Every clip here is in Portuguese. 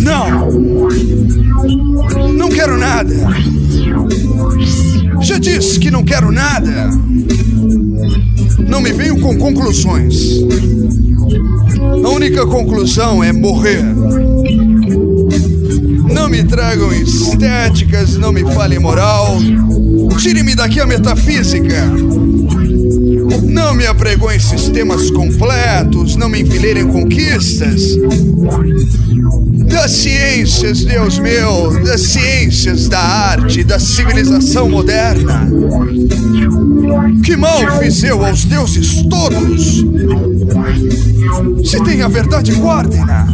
Não! Não quero nada! Já disse que não quero nada! Não me venho com conclusões. A única conclusão é morrer. Não me tragam estéticas, não me falem moral. Tire-me daqui a metafísica. Não me apregoem sistemas completos, não me enfileirem conquistas. Das ciências, Deus meu, das ciências, da arte, da civilização moderna. Que mal fiz eu aos deuses todos? Se tem a verdade, guardem-na.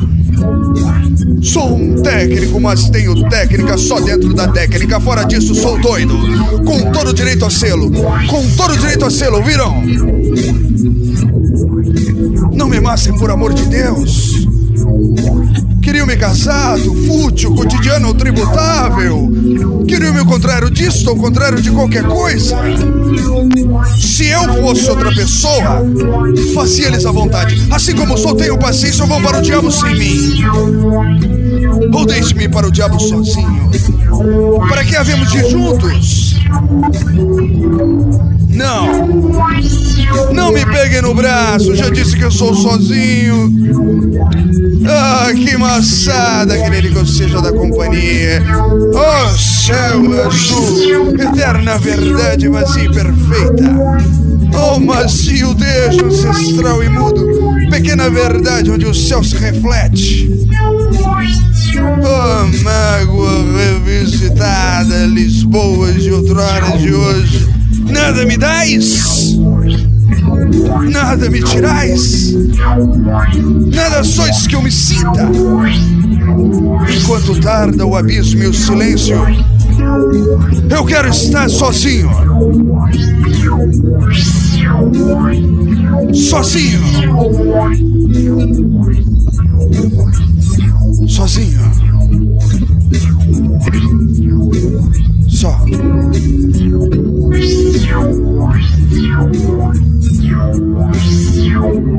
Sou um técnico, mas tenho técnica só dentro da técnica. Fora disso, sou doido. Com todo direito a selo. Com todo direito a selo, viram? Não me massem, por amor de Deus. Queriam me casado, fútil, cotidiano ou tributável. Queriam me contrário disso, ao contrário de qualquer coisa. Se eu fosse outra pessoa, fazia-lhes a vontade. Assim como sou, tenho paciência, ou vão para o diabo sem mim. Ou deixe-me para o diabo sozinho. Para que havemos de juntos? Não. Me peguem no braço, já disse que eu sou sozinho. Ah, que maçada, querer que eu seja da companhia. Oh, céu azul, eterna verdade, vazia e perfeita. Oh, macio Deus ancestral e mudo, pequena verdade onde o céu se reflete. Oh, mágoa revisitada, Lisboa de outrora de hoje. Nada me dais? Nada me tirais? Nada sois que eu me sinta? Enquanto tarda o abismo e o silêncio, eu quero estar sozinho. Sozinho. Sozinho.